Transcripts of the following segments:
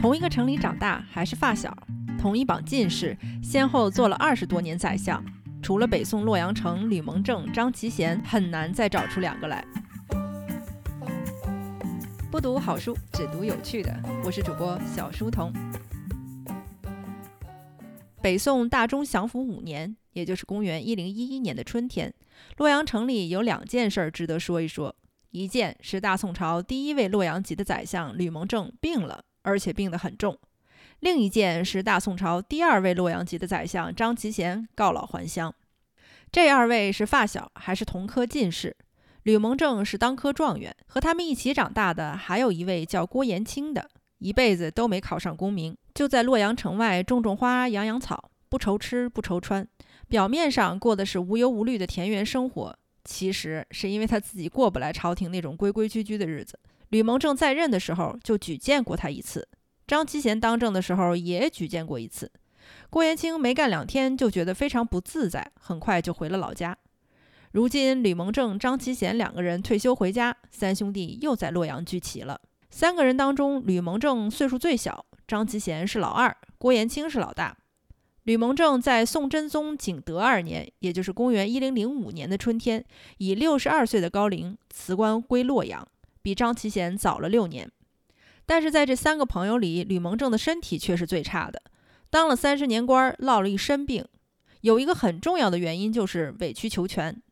同一个城里长大，还是发小，同一榜进士，先后做了二十多年宰相。除了北宋洛阳城吕蒙正、张其贤，很难再找出两个来。不读好书，只读有趣的。我是主播小书童。北宋大中祥符五年，也就是公元一零一一年的春天，洛阳城里有两件事儿值得说一说。一件是大宋朝第一位洛阳籍的宰相吕蒙正病了。而且病得很重。另一件是大宋朝第二位洛阳籍的宰相张其贤告老还乡。这二位是发小，还是同科进士。吕蒙正是当科状元，和他们一起长大的还有一位叫郭延清的，一辈子都没考上功名，就在洛阳城外种种花、养养草，不愁吃不愁穿，表面上过的是无忧无虑的田园生活，其实是因为他自己过不来朝廷那种规规矩矩的日子。吕蒙正在任的时候就举荐过他一次，张其贤当政的时候也举荐过一次。郭延清没干两天就觉得非常不自在，很快就回了老家。如今吕蒙正、张其贤两个人退休回家，三兄弟又在洛阳聚齐了。三个人当中，吕蒙正岁数最小，张其贤是老二，郭延清是老大。吕蒙正在宋真宗景德二年，也就是公元一零零五年的春天，以六十二岁的高龄辞官归洛阳。比张其贤早了六年，但是在这三个朋友里，吕蒙正的身体却是最差的，当了三十年官，落了一身病。有一个很重要的原因就是委曲求全，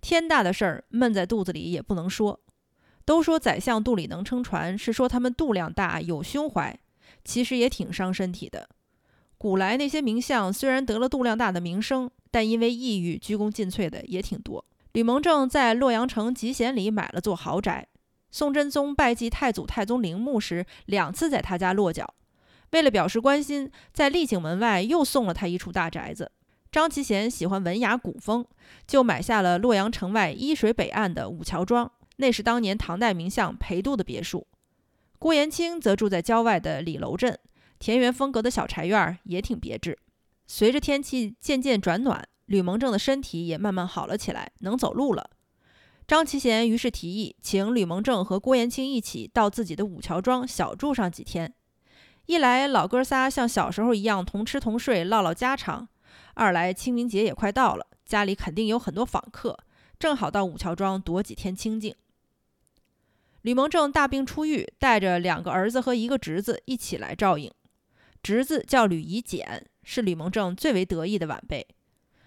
天大的事儿闷在肚子里也不能说。都说宰相肚里能撑船，是说他们肚量大有胸怀，其实也挺伤身体的。古来那些名相虽然得了肚量大的名声，但因为抑郁鞠躬尽瘁的也挺多。吕蒙正在洛阳城集贤里买了座豪宅。宋真宗拜祭太祖太宗陵墓时，两次在他家落脚。为了表示关心，在丽景门外又送了他一处大宅子。张其贤喜欢文雅古风，就买下了洛阳城外伊水北岸的五桥庄，那是当年唐代名相裴度的别墅。郭延清则住在郊外的李楼镇，田园风格的小柴院也挺别致。随着天气渐渐转暖，吕蒙正的身体也慢慢好了起来，能走路了。张其贤于是提议，请吕蒙正和郭延清一起到自己的五桥庄小住上几天。一来老哥仨像小时候一样同吃同睡，唠唠家常；二来清明节也快到了，家里肯定有很多访客，正好到五桥庄躲几天清静。吕蒙正大病初愈，带着两个儿子和一个侄子一起来照应。侄子叫吕夷简，是吕蒙正最为得意的晚辈。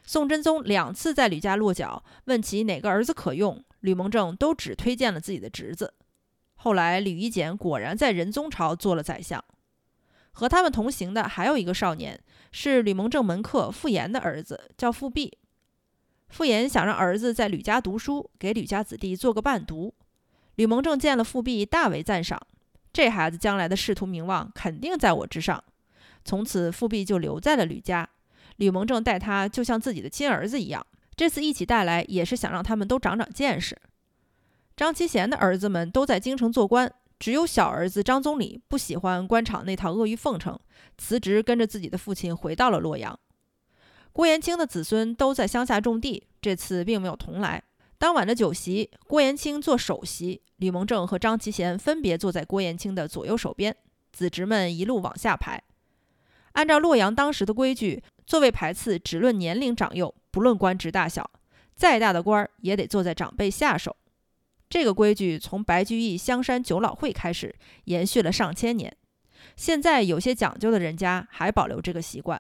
宋真宗两次在吕家落脚，问其哪个儿子可用。吕蒙正都只推荐了自己的侄子。后来，吕夷简果然在仁宗朝做了宰相。和他们同行的还有一个少年，是吕蒙正门客傅炎的儿子，叫傅弼。傅炎想让儿子在吕家读书，给吕家子弟做个伴读。吕蒙正见了傅弼，大为赞赏。这孩子将来的仕途名望肯定在我之上。从此，傅弼就留在了吕家。吕蒙正待他就像自己的亲儿子一样。这次一起带来，也是想让他们都长长见识。张其贤的儿子们都在京城做官，只有小儿子张宗礼不喜欢官场那套阿谀奉承，辞职跟着自己的父亲回到了洛阳。郭延清的子孙都在乡下种地，这次并没有同来。当晚的酒席，郭延清做首席，吕蒙正和张其贤分别坐在郭延清的左右手边，子侄们一路往下排。按照洛阳当时的规矩，座位排次只论年龄长幼。不论官职大小，再大的官儿也得坐在长辈下手。这个规矩从白居易香山九老会开始，延续了上千年。现在有些讲究的人家还保留这个习惯。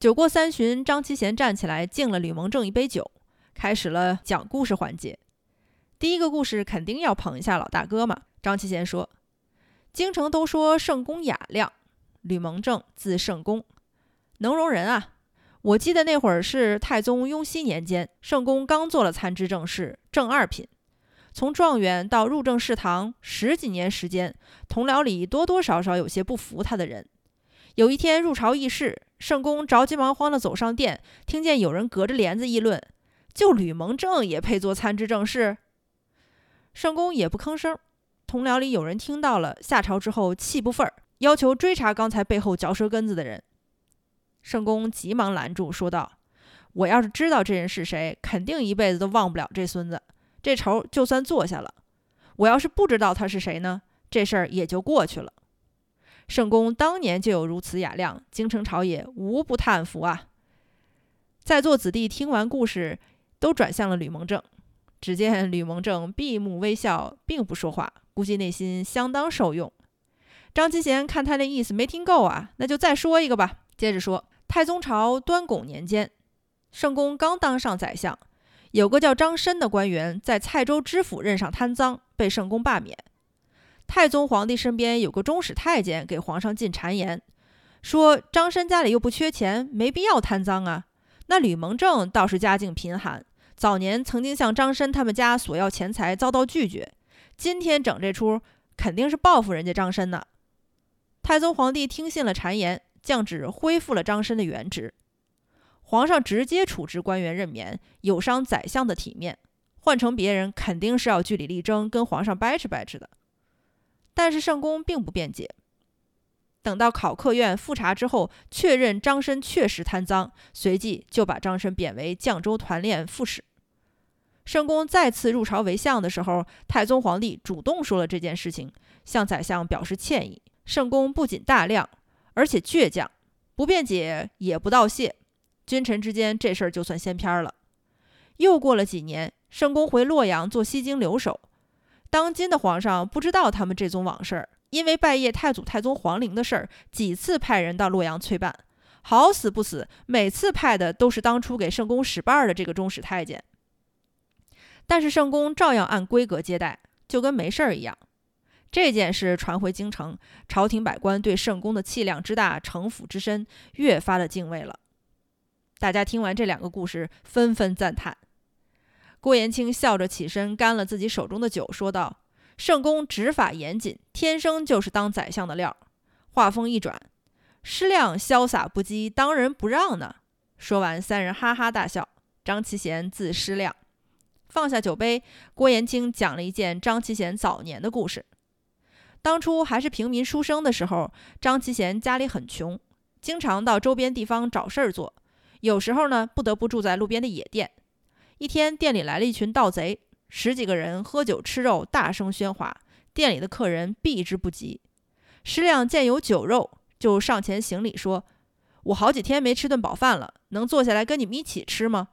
酒过三巡，张其贤站起来敬了吕蒙正一杯酒，开始了讲故事环节。第一个故事肯定要捧一下老大哥嘛。张其贤说：“京城都说圣公雅量，吕蒙正字圣公，能容人啊。”我记得那会儿是太宗雍熙年间，圣公刚做了参知政事，正二品，从状元到入正侍堂十几年时间，同僚里多多少少有些不服他的人。有一天入朝议事，圣公着急忙慌地走上殿，听见有人隔着帘子议论：“就吕蒙正也配做参知政事？”圣公也不吭声。同僚里有人听到了，下朝之后气不忿儿，要求追查刚才背后嚼舌根子的人。圣公急忙拦住，说道：“我要是知道这人是谁，肯定一辈子都忘不了这孙子。这仇就算做下了。我要是不知道他是谁呢，这事儿也就过去了。”圣公当年就有如此雅量，京城朝野无不叹服啊。在座子弟听完故事，都转向了吕蒙正。只见吕蒙正闭目微笑，并不说话，估计内心相当受用。张其贤看他那意思没听够啊，那就再说一个吧。接着说，太宗朝端拱年间，圣公刚当上宰相，有个叫张申的官员在蔡州知府任上贪赃，被圣公罢免。太宗皇帝身边有个中使太监给皇上进谗言，说张申家里又不缺钱，没必要贪赃啊。那吕蒙正倒是家境贫寒，早年曾经向张申他们家索要钱财，遭到拒绝。今天整这出，肯定是报复人家张申呢。太宗皇帝听信了谗言，降旨恢复了张申的原职。皇上直接处置官员任免，有伤宰相的体面。换成别人，肯定是要据理力争，跟皇上掰扯掰扯的。但是圣公并不辩解。等到考克院复查之后，确认张申确实贪赃，随即就把张申贬为绛州团练副使。圣公再次入朝为相的时候，太宗皇帝主动说了这件事情，向宰相表示歉意。圣公不仅大量，而且倔强，不辩解也不道谢。君臣之间这事儿就算掀篇了。又过了几年，圣公回洛阳做西京留守。当今的皇上不知道他们这宗往事，因为拜谒太祖、太宗皇陵的事儿，几次派人到洛阳催办，好死不死，每次派的都是当初给圣公使绊的这个中使太监。但是圣公照样按规格接待，就跟没事儿一样。这件事传回京城，朝廷百官对圣公的气量之大、城府之深，越发的敬畏了。大家听完这两个故事，纷纷赞叹。郭延清笑着起身，干了自己手中的酒，说道：“圣公执法严谨，天生就是当宰相的料。”话锋一转：“师亮潇洒不羁，当仁不让呢。”说完，三人哈哈大笑。张其贤字施亮，放下酒杯，郭延清讲了一件张其贤早年的故事。当初还是平民书生的时候，张其贤家里很穷，经常到周边地方找事儿做，有时候呢，不得不住在路边的野店。一天，店里来了一群盗贼，十几个人喝酒吃肉，大声喧哗，店里的客人避之不及。师亮见有酒肉，就上前行礼说：“我好几天没吃顿饱饭了，能坐下来跟你们一起吃吗？”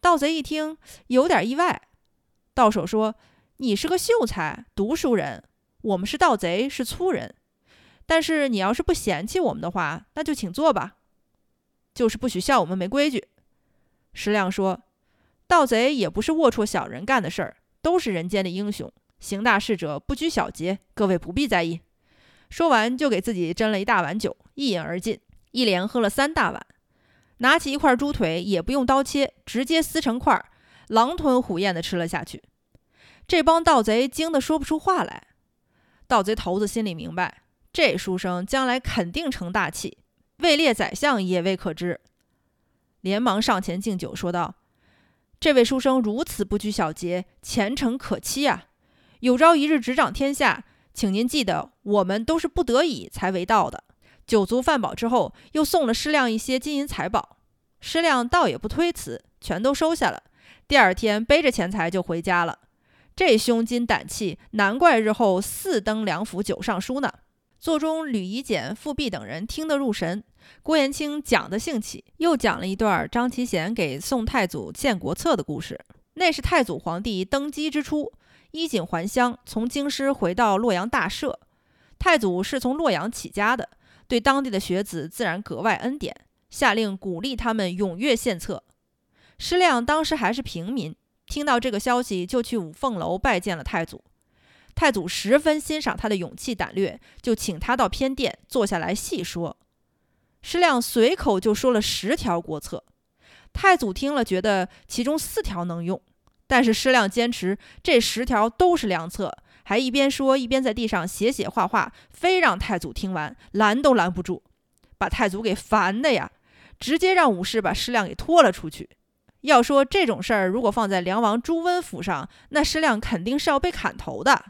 盗贼一听，有点意外。到手说：“你是个秀才，读书人，我们是盗贼，是粗人。但是你要是不嫌弃我们的话，那就请坐吧。就是不许笑我们没规矩。”石亮说。盗贼也不是龌龊小人干的事儿，都是人间的英雄。行大事者不拘小节，各位不必在意。说完，就给自己斟了一大碗酒，一饮而尽，一连喝了三大碗。拿起一块猪腿，也不用刀切，直接撕成块，狼吞虎咽地吃了下去。这帮盗贼惊得说不出话来。盗贼头子心里明白，这书生将来肯定成大器，位列宰相也未可知，连忙上前敬酒，说道。这位书生如此不拘小节，前程可期啊！有朝一日执掌天下，请您记得，我们都是不得已才为道的。酒足饭饱之后，又送了师亮一些金银财宝。师亮倒也不推辞，全都收下了。第二天背着钱财就回家了。这胸襟胆气，难怪日后四登梁府九尚书呢。座中吕夷简、富弼等人听得入神。郭延清讲得兴起，又讲了一段张其贤给宋太祖献国策的故事。那是太祖皇帝登基之初，衣锦还乡，从京师回到洛阳大赦。太祖是从洛阳起家的，对当地的学子自然格外恩典，下令鼓励他们踊跃献策。施亮当时还是平民，听到这个消息，就去五凤楼拜见了太祖。太祖十分欣赏他的勇气胆略，就请他到偏殿坐下来细说。师亮随口就说了十条国策，太祖听了觉得其中四条能用，但是师亮坚持这十条都是良策，还一边说一边在地上写写画画，非让太祖听完，拦都拦不住，把太祖给烦的呀，直接让武士把师亮给拖了出去。要说这种事儿，如果放在梁王朱温府上，那师亮肯定是要被砍头的。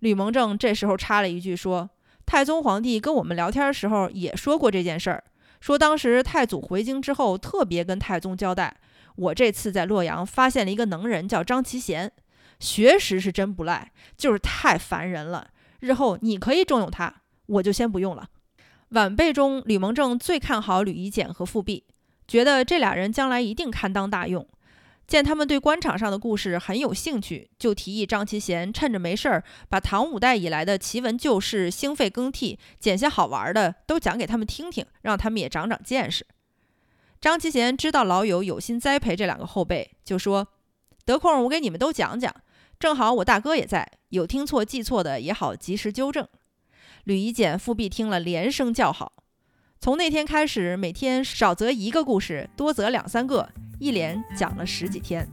吕蒙正这时候插了一句说。太宗皇帝跟我们聊天的时候也说过这件事儿，说当时太祖回京之后，特别跟太宗交代，我这次在洛阳发现了一个能人，叫张其贤，学识是真不赖，就是太烦人了。日后你可以重用他，我就先不用了。晚辈中，吕蒙正最看好吕夷简和富弼，觉得这俩人将来一定堪当大用。见他们对官场上的故事很有兴趣，就提议张其贤趁着没事儿，把唐五代以来的奇闻旧事、兴废更替，捡些好玩的都讲给他们听听，让他们也长长见识。张其贤知道老友有心栽培这两个后辈，就说：“得空我给你们都讲讲，正好我大哥也在，有听错记错的也好及时纠正。”吕夷简、富弼听了连声叫好。从那天开始，每天少则一个故事，多则两三个。一连讲了十几天。